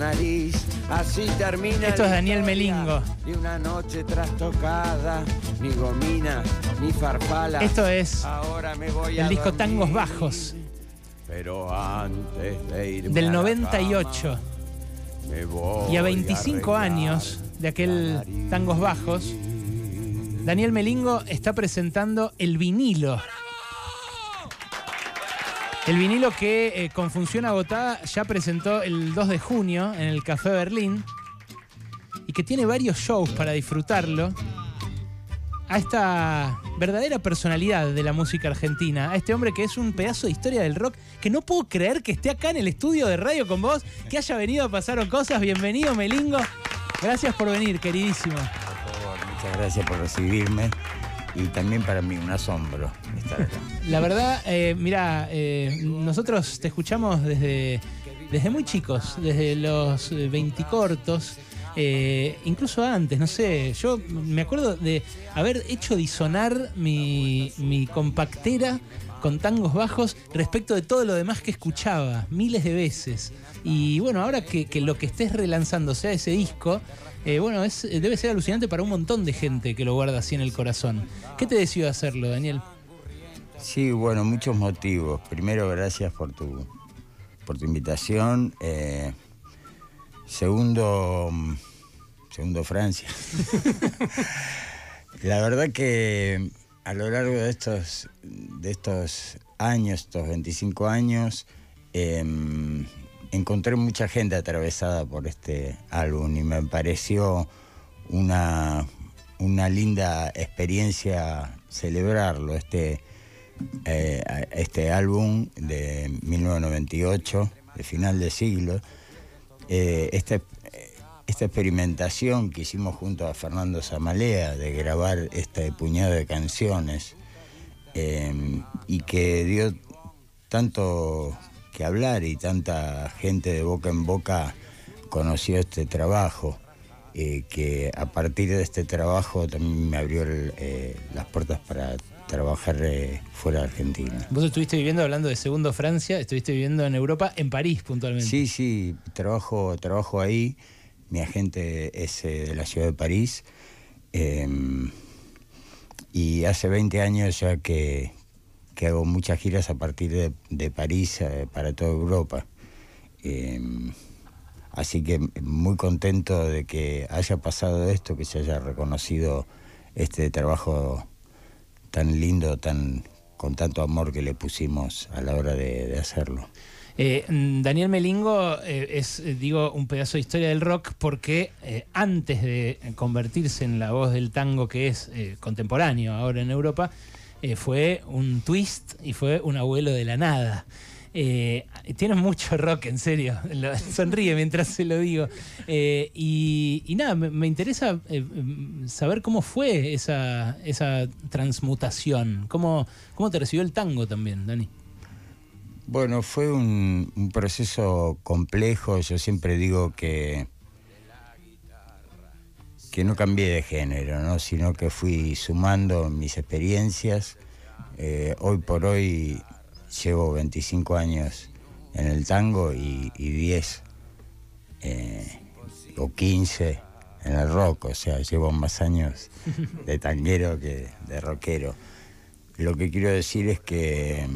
nariz, así termina Esto es Daniel Melingo. De una noche trastocada, ni gomina, ni farfala. Esto es Ahora me voy a el disco. Tangos Bajos Pero antes de a del la 98. cama, me voy Y a 25 arreglar años de aquel. Tangos Bajos, Daniel Melingo está presentando el vinilo. El vinilo que eh, con función agotada ya presentó el 2 de junio en el Café Berlín y que tiene varios shows para disfrutarlo a esta verdadera personalidad de la música argentina, a este hombre que es un pedazo de historia del rock, que no puedo creer que esté acá en el estudio de radio con vos, que haya venido a Pasaron Cosas. Bienvenido, Melingo. Gracias por venir, queridísimo. Por favor, muchas gracias por recibirme y también para mí un asombro estar acá. La verdad, eh, mira, eh, nosotros te escuchamos desde, desde muy chicos, desde los eh, 20 cortos, eh, incluso antes, no sé, yo me acuerdo de haber hecho disonar mi, mi compactera con tangos bajos respecto de todo lo demás que escuchaba, miles de veces. Y bueno, ahora que, que lo que estés relanzando sea ese disco, eh, bueno, es, debe ser alucinante para un montón de gente que lo guarda así en el corazón. ¿Qué te decidió hacerlo, Daniel? Sí, bueno, muchos motivos. Primero, gracias por tu, por tu invitación. Eh, segundo, mm, segundo, Francia. La verdad que a lo largo de estos, de estos años, estos 25 años, em, encontré mucha gente atravesada por este álbum y me pareció una, una linda experiencia celebrarlo, este, eh, este álbum de 1998, de final de siglo, eh, este, esta experimentación que hicimos junto a Fernando Zamalea de grabar este puñado de canciones eh, y que dio tanto que hablar y tanta gente de boca en boca conoció este trabajo, eh, que a partir de este trabajo también me abrió el, eh, las puertas para trabajar eh, fuera de Argentina. Vos estuviste viviendo, hablando de Segundo Francia, estuviste viviendo en Europa, en París puntualmente. Sí, sí, trabajo, trabajo ahí. Mi agente es eh, de la ciudad de París. eh, y hace 20 años ya que, que hago muchas giras a partir de, París eh, para toda Europa. Eh, así que muy contento de que haya pasado esto, que se haya reconocido este trabajo tan lindo, tan con tanto amor que le pusimos a la hora de, hacerlo. Eh, Daniel Melingo eh, es, digo, un pedazo de historia del rock porque antes de convertirse en la voz del tango que es contemporáneo ahora en Europa, eh, fue un twist y fue un abuelo de la nada. Eh, tiene mucho rock, en serio. Sonríe mientras se lo digo. Eh, y, nada, me, me interesa eh, mm, saber cómo fue esa, esa transmutación. ¿Cómo, ¿Cómo te recibió el tango también, Dani? Bueno, fue un, un proceso complejo. Yo siempre digo que, que no cambié de género, ¿no? sino que fui sumando mis experiencias. Eh, hoy por hoy llevo 25 años en el tango y, y 10 eh, o 15 en el rock, o sea, llevo más años de tanguero que de rockero. Lo que quiero decir es que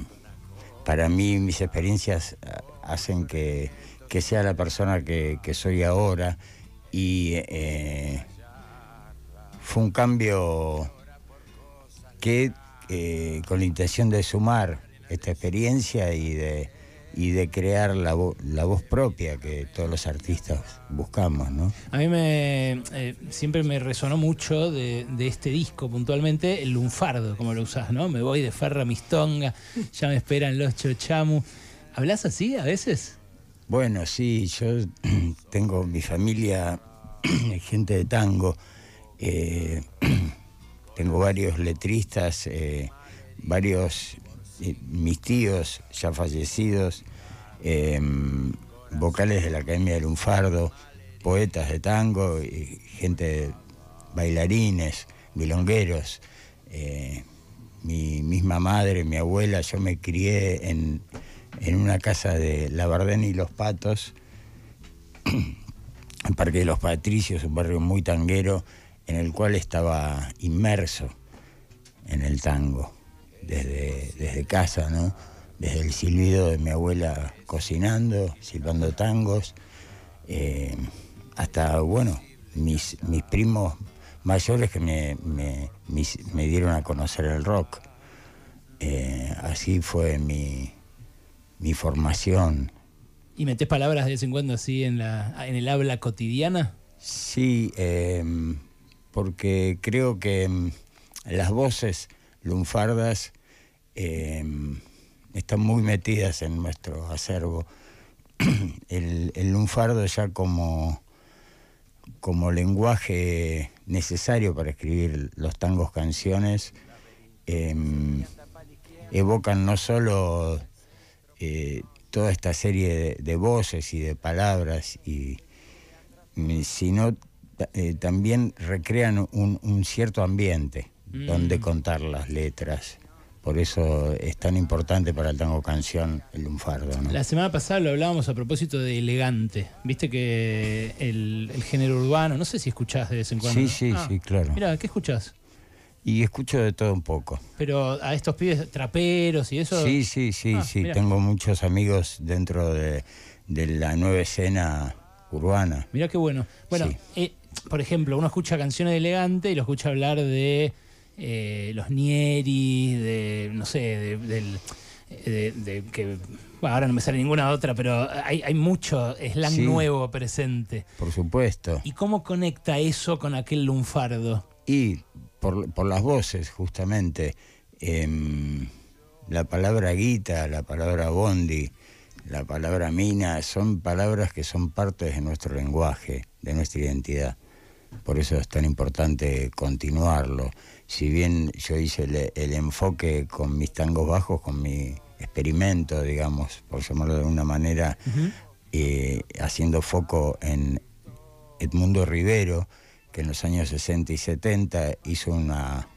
para mí mis experiencias ah, hacen que, que sea la persona que, soy ahora y eh, fue un cambio que eh, con la intención de sumar esta experiencia y de, y de crear la, vo- la voz propia que todos los artistas buscamos, ¿no? A mí me eh, siempre me resonó mucho de, de este disco puntualmente el lunfardo, como lo usás, ¿no? Me voy de farra a mistonga, ya me esperan los chochamu. ¿Hablas así a veces? Bueno, sí, yo tengo mi familia, gente de tango, eh, tengo varios letristas, eh, varios, eh, mis tíos ya fallecidos, eh, vocales de la Academia del Lunfardo, poetas de tango, y gente, bailarines, milongueros. mi misma madre, mi abuela, yo me crié en, en una casa de Labardén y Los Patos, el Parque de los Patricios, un barrio muy tanguero, en el cual estaba inmerso en el tango, desde, desde casa, ¿no? Desde el silbido de mi abuela cocinando, silbando tangos, eh, hasta, bueno, mis, mis primos mayores que me, me, me, dieron a conocer el rock. Eh, así fue mi, mi formación. ¿Y metés palabras de vez en cuando así en, la, en el habla cotidiana? Sí, em, porque creo que em, las voces lunfardas em, están muy metidas en nuestro acervo. El, el lunfardo ya como, como lenguaje necesario para escribir los tangos canciones evocan no solo eh, toda esta serie de, voces y de palabras, y, sino eh, también recrean un, cierto ambiente donde mm. contar las letras. Por eso es tan importante para el tango canción el lunfardo. La semana pasada lo hablábamos a propósito de elegante. Viste que el, género urbano, no sé si escuchás de vez en cuando. Sí, sí, ah, sí, claro. Mira, ¿qué escuchás? Y escucho de todo un poco. Pero a estos pibes traperos y eso. Sí, sí, sí, ah, sí. Tengo muchos amigos dentro de, la nueva escena urbana. Mira qué bueno. Bueno, eh, por ejemplo, uno escucha canciones de elegante y lo escucha hablar de eh, los Nieri, de, no sé, de, del, de, que ahora no me sale ninguna otra, pero hay, hay mucho slang nuevo presente. Por supuesto. ¿Y cómo conecta eso con aquel lunfardo? Y por, las voces, justamente. Em, la palabra guita, la palabra bondi, la palabra mina, son palabras que son parte de nuestro lenguaje, de nuestra identidad. Por eso es tan importante continuarlo. Si bien yo hice el, enfoque con mis tangos bajos, con mi experimento, digamos, por llamarlo de alguna manera, eh, haciendo foco en Edmundo Rivero, que en los años 60 y 70 hizo una,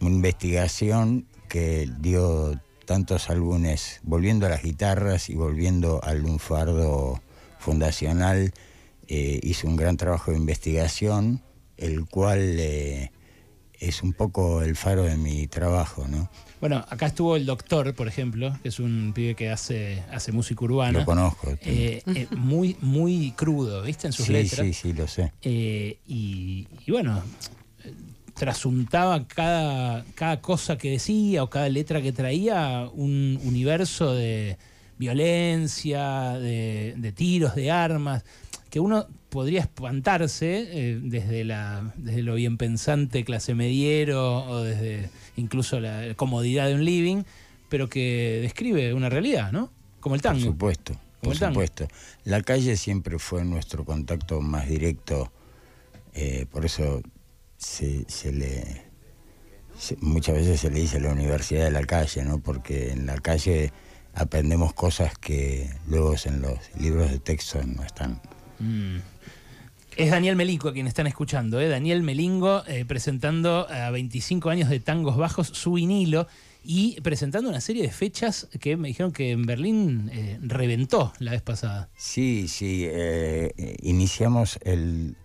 investigación que dio tantos álbumes, volviendo a las guitarras y volviendo al lunfardo fundacional, eh, hizo un gran trabajo de investigación, el cual eh, es un poco el faro de mi trabajo, ¿no? Bueno, acá estuvo el doctor, por ejemplo, que es un pibe que hace, hace música urbana. Lo conozco. Eh, eh, muy, muy crudo, ¿viste? En sus letras. Sí, sí, lo sé. Eh, y, bueno, trasuntaba cada, cada cosa que decía o cada letra que traía un universo de violencia, de tiros, de armas que uno podría espantarse eh, desde, la, desde lo bien pensante clase mediero o desde incluso la comodidad de un living, pero que describe una realidad, ¿no? Como el tango. Por supuesto, por supuesto. La calle siempre fue nuestro contacto más directo, eh, por eso se, le... muchas veces se le dice la universidad de la calle, ¿no? Porque en la calle aprendemos cosas que luego en los libros de texto no están. Mm. Es Daniel Melingo a quien están escuchando, ¿eh? Daniel Melingo eh, presentando a 25 años de tangos bajos su vinilo y presentando una serie de fechas que me dijeron que en Berlín eh, reventó la vez pasada. Sí, sí, iniciamos el,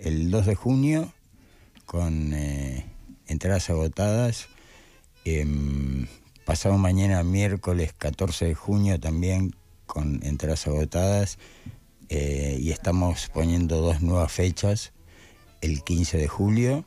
el, 2 de junio con entradas agotadas. Em, pasado mañana, miércoles 14 de junio, también con entradas agotadas. Eh, y estamos poniendo dos nuevas fechas, el 15 de julio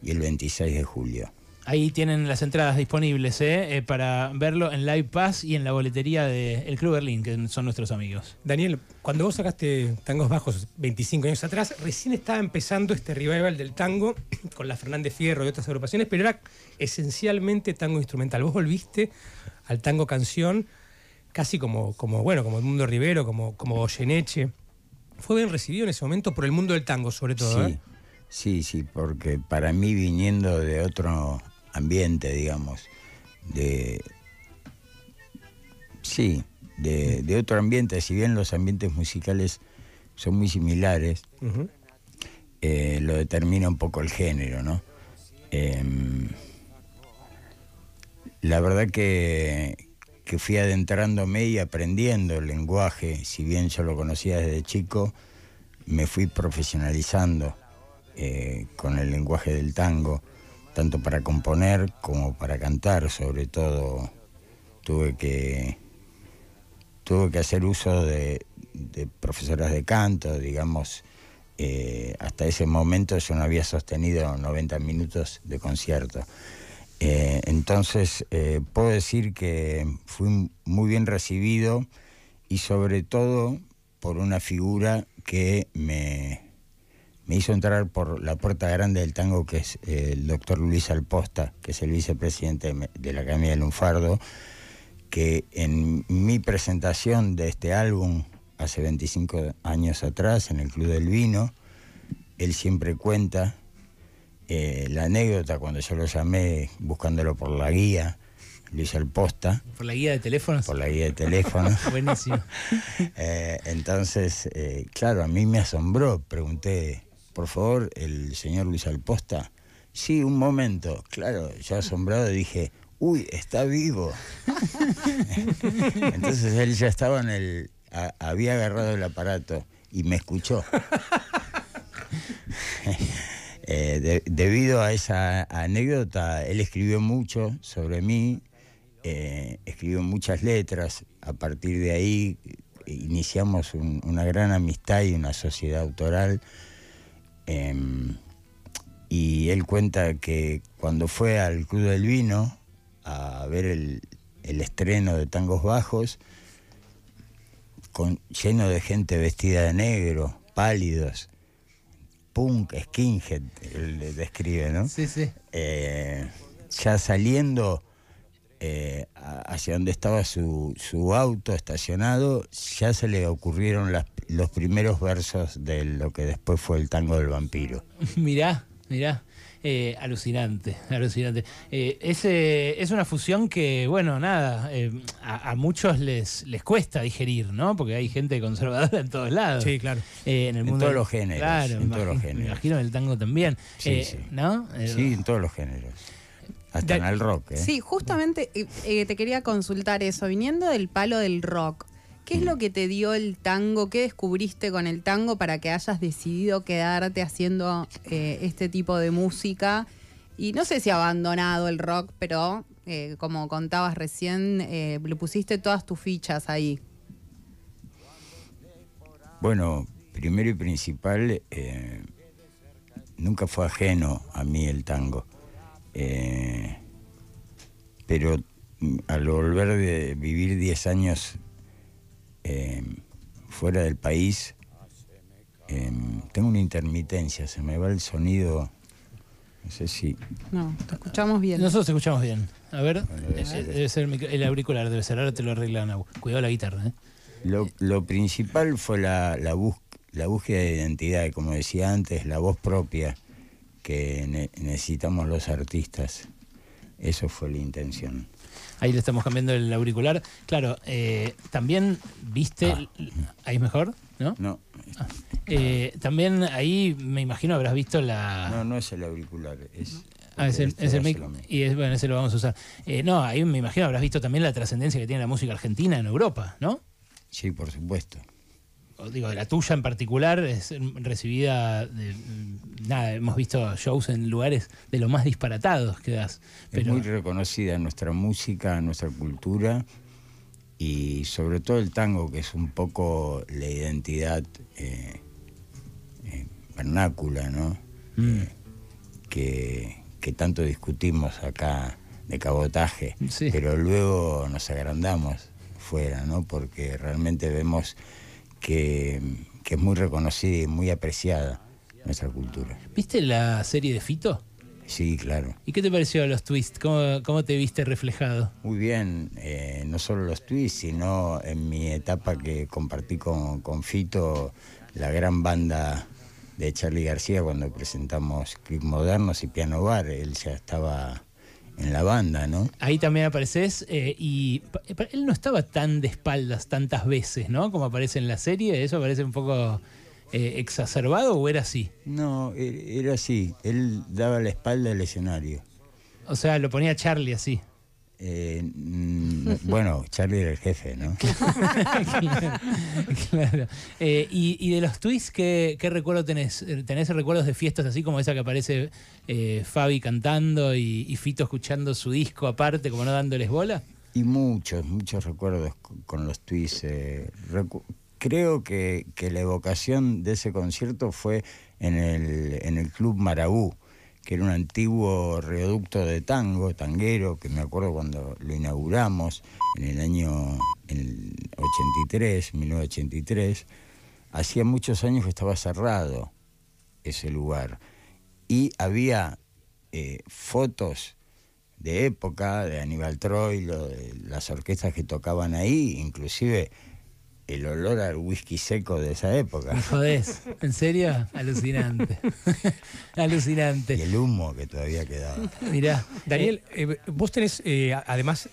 y el 26 de julio. Ahí tienen las entradas disponibles ¿eh? Eh, para verlo en Live Pass y en la boletería del Club Berlín, que son nuestros amigos. Daniel, cuando vos sacaste Tangos Bajos 25 años atrás, recién estaba empezando este revival del tango con la Fernández Fierro y otras agrupaciones, pero era esencialmente tango instrumental. Vos volviste al tango canción casi como, como bueno, como el mundo Rivero, como, como Goyeneche. Fue bien recibido en ese momento por el mundo del tango, sobre todo. Sí, ¿eh? sí, sí, porque para mí viniendo de otro ambiente, digamos, de. Sí, de, otro ambiente, si bien los ambientes musicales son muy similares, eh, lo determina un poco el género, ¿no? Em, la verdad que, que fui adentrándome y aprendiendo el lenguaje, si bien yo lo conocía desde chico, me fui profesionalizando eh, con el lenguaje del tango, tanto para componer como para cantar, sobre todo tuve que, tuve que hacer uso de, profesoras de canto, digamos, eh, hasta ese momento yo no había sostenido 90 minutos de concierto. Eh, entonces, eh, puedo decir que fui muy bien recibido y sobre todo por una figura que me, me hizo entrar por la puerta grande del tango, que es el doctor Luis Alposta, que es el vicepresidente de la Academia del Lunfardo, que en mi presentación de este álbum, hace 25 años atrás, en el Club del Vino, él siempre cuenta eh, la anécdota cuando yo lo llamé buscándolo por la guía, Luis Alposta. ¿Por la guía de teléfonos? Por la guía de teléfonos. Buenísimo. Eh, entonces, eh, claro, a mí me asombró. Pregunté, por favor, el señor Luis Alposta. Sí, un momento. Claro, yo asombrado dije, uy, está vivo. Entonces él ya estaba en el. había agarrado el aparato y me escuchó. Eh, debido a esa anécdota, él escribió mucho sobre mí, eh, escribió muchas letras. A partir de ahí iniciamos una gran amistad y una sociedad autoral. Em, y él cuenta que cuando fue al Club del Vino a ver el, estreno de Tangos Bajos, con, lleno de gente vestida de negro, pálidos, punk, skinhead, él describe, ¿no? Sí, sí. Eh, ya saliendo eh, hacia donde estaba su, auto estacionado, ya se le ocurrieron los primeros versos de lo que después fue el tango del vampiro. mirá, mirá. Eh, alucinante, alucinante. Eh, es, una fusión que, bueno, nada, eh, a, muchos les, les cuesta digerir, ¿no? Porque hay gente conservadora en todos lados. Sí, claro. en, el mundo, todos los géneros. Claro, en todos los géneros. Me imagino en el tango también. Sí, sí. ¿No? sí, en todos los géneros. Hasta en el rock. Sí, justamente te quería consultar eso. Viniendo del palo del rock, ¿Qué es lo que te dio el tango? ¿Qué descubriste con el tango para que hayas decidido quedarte haciendo eh, este tipo de música? Y no sé si abandonado el rock, pero eh, como contabas recién, eh, le pusiste todas tus fichas ahí. Bueno, primero y principal, nunca fue ajeno a mí el tango. Pero mm, al volver de vivir 10 años Em, fuera del país, em, tengo una intermitencia, se me va el sonido. No sé si. No, te escuchamos bien. Nosotros te escuchamos bien. A ver, eh, debe ser el auricular, debe ser, ahora te lo arreglan. Cuidado la guitarra. ¿eh? Lo, principal fue la, la, la búsqueda de identidad, como decía antes, la voz propia que necesitamos los artistas. Eso fue la intención. Ahí le estamos cambiando el auricular. Claro, eh, también viste. Ah. ¿Ahí mejor? ¿No? No. Ah, eh, también ahí me imagino habrás visto la. No, no es el auricular, es. Ah, es el, es el mic. Y es, bueno, ese lo vamos a usar. Eh, no, ahí me imagino habrás visto también la trascendencia que tiene la música argentina en Europa, ¿no? Sí, por supuesto digo, la tuya en particular es recibida, de, nada, hemos visto shows en lugares de lo más disparatados que das. Es muy reconocida nuestra música, nuestra cultura y sobre todo el tango, que es un poco la identidad eh, eh, vernácula, ¿no? Mm. Eh, que, que, tanto discutimos acá de cabotaje, pero luego nos agrandamos fuera, ¿no? Porque realmente vemos que, es muy reconocida y muy apreciada nuestra cultura. ¿Viste la serie de Fito? Sí, claro. ¿Y qué te pareció los twists? ¿Cómo, te viste reflejado? Muy bien, eh, no solo los twists, sino en mi etapa que compartí con, con Fito, la gran banda de Charlie García cuando presentamos Clip Modernos y Piano Bar. Él ya estaba en la banda, ¿no? Ahí también apareces eh, y él no estaba tan de espaldas tantas veces, ¿no? Como aparece en la serie, ¿eso parece un poco eh, exacerbado o era así? No, e, era así, él daba la espalda al escenario. O sea, lo ponía Charlie así. Eh, mm, bueno, Charlie era el jefe, ¿no? claro. Eh, y, y de los twists, ¿qué, qué recuerdo tenés? ¿Tenés recuerdos de fiestas así como esa que aparece eh, Fabi cantando y, y Fito escuchando su disco aparte, como no dándoles bola? Y muchos, muchos recuerdos con, los twists. eh, recu- creo que, que la evocación de ese concierto fue en el, en el Club Marabú, que era un antiguo reducto de tango, tanguero, que me acuerdo cuando lo inauguramos en el año el 83, 1983. Hacía muchos años que estaba cerrado ese lugar. Y había eh, fotos de época, de Aníbal Troilo, de las orquestas que tocaban ahí, inclusive el olor al whisky seco de esa época. Me jodés. ¿En serio? Alucinante. Y Alucinante. el humo que todavía quedaba. Mirá. Daniel, eh, vos tenés, eh, además,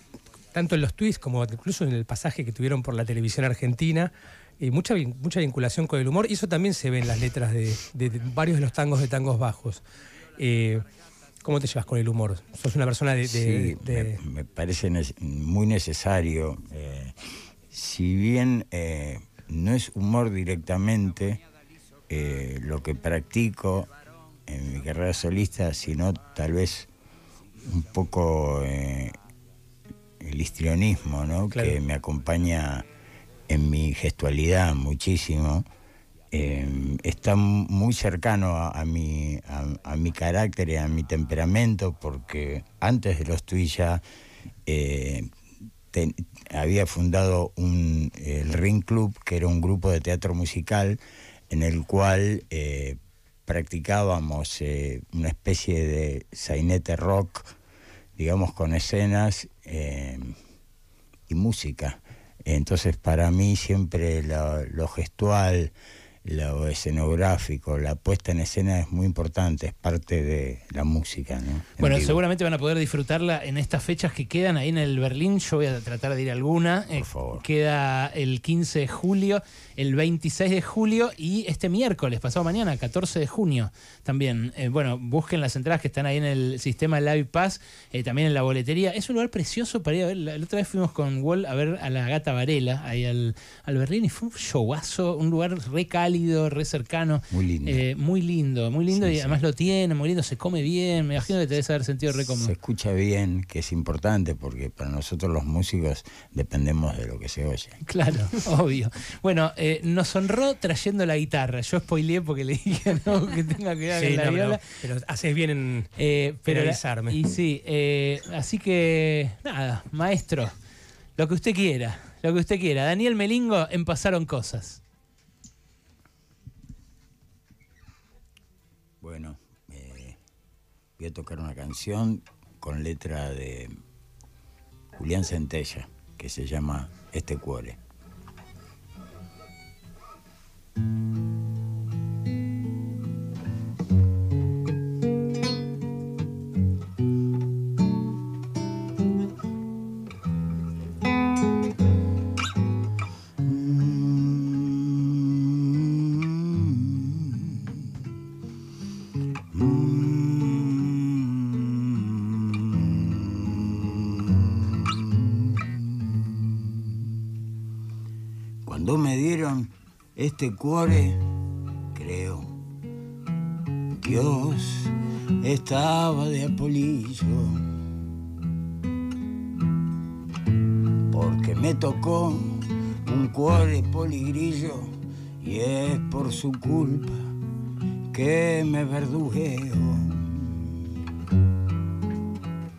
tanto en los tweets como incluso en el pasaje que tuvieron por la televisión argentina, eh, mucha, mucha vinculación con el humor, y eso también se ve en las letras de, de- de varios de los tangos de tangos bajos. Eh, ¿Cómo te llevas con el humor? ¿Sos una persona de... de- Sí, de- me, me parece muy necesario. Si bien eh, no es humor directamente eh, lo que practico en mi carrera solista, sino tal vez un poco eh, el histrionismo, ¿no? Claro. Que me acompaña en mi gestualidad muchísimo. eh, está muy cercano a, a mi, a, a mi carácter y a mi temperamento, porque antes de los ya eh, había fundado un, el Ring Club, que era un grupo de teatro musical en el cual eh, practicábamos eh, una especie de sainete rock, digamos, con escenas eh, y música. Entonces, para mí siempre lo gestual, lo escenográfico, la puesta en escena es muy importante, es parte de la música. ¿no? En Bueno, seguramente van a poder disfrutarla en estas fechas que quedan ahí en el Berlín. Yo voy a tratar de ir a alguna. Eh, Por favor. Queda el 15 de julio, el 26 de julio y este miércoles, pasado mañana, 14 de junio también. Eh, bueno, busquen las entradas que están ahí en el sistema Live Pass, eh, también en la boletería. Es un lugar precioso para ir a ver. La, la otra vez fuimos con Wall a ver a la gata Varela ahí al, al Berlín y fue un showazo, un lugar re cálido, re cercano. Muy lindo. Eh, muy lindo, muy lindo Sí, y sí. además lo tiene, muy lindo, se come bien. Me imagino que te debes haber sentido re cómodo. Se escucha bien, que es importante, porque para nosotros los músicos dependemos de lo que se oye. Claro, obvio. Bueno, eh, nos honró trayendo la guitarra. Yo spoileé porque le dije no, que tenga que ver Sí, con la no, pero- viola. pero haces bien en... Eh, pero y sí, eh, así que nada, maestro, lo que usted quiera, lo que usted quiera. Daniel Melingo en Pasaron Cosas. Voy a tocar una canción con letra de Julián Centella, que se llama Este Cuore. Este cuore, creo, Dios estaba de apolillo. Porque me tocó un cuore poligrillo y es por su culpa que me verdujeo.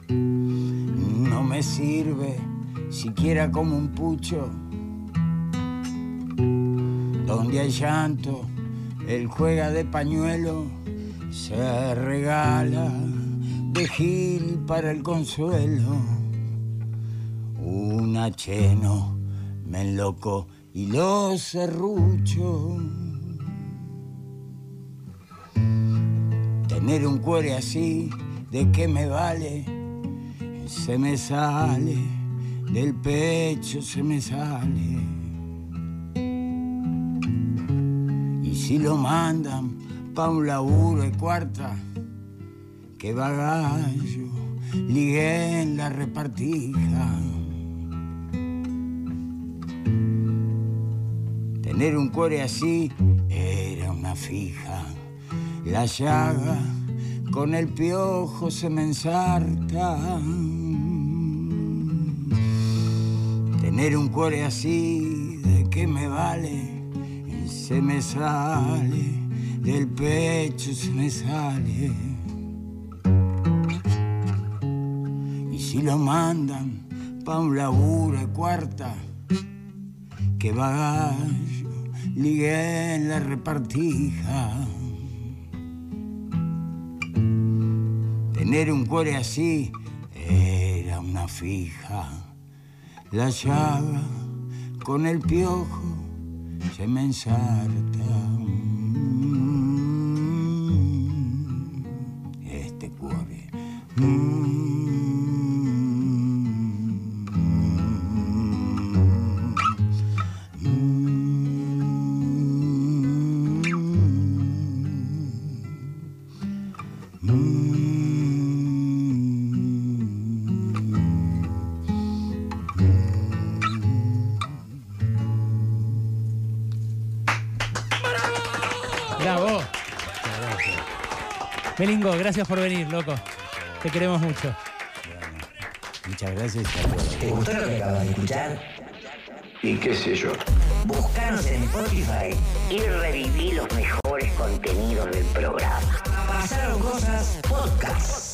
No me sirve siquiera como un pucho donde hay llanto, él juega de pañuelo, se regala de gil para el consuelo. Un acheno me enloco y lo serrucho. Tener un cuore así, ¿de qué me vale? Se me sale, del pecho se me sale. Si lo mandan pa' un laburo de cuarta, que bagallo, ligué en la repartija. Tener un cuore así era una fija. La llaga con el piojo se me ensarta. Tener un cuore así, ¿de qué me vale? Se me sale, del pecho se me sale. Y si lo mandan pa' un laburo de cuarta, que bagallo ligué en la repartija. Tener un cuore así era una fija. La llaga con el piojo se me ensarta. Este cuore. Bravo. Melingo, gracias por venir, loco. Te queremos mucho. Muchas gracias. ¿Te gustó lo que acabas de escuchar? Y qué sé yo. Búscanos en Spotify y reviví los mejores contenidos del programa. Pasaron cosas podcast.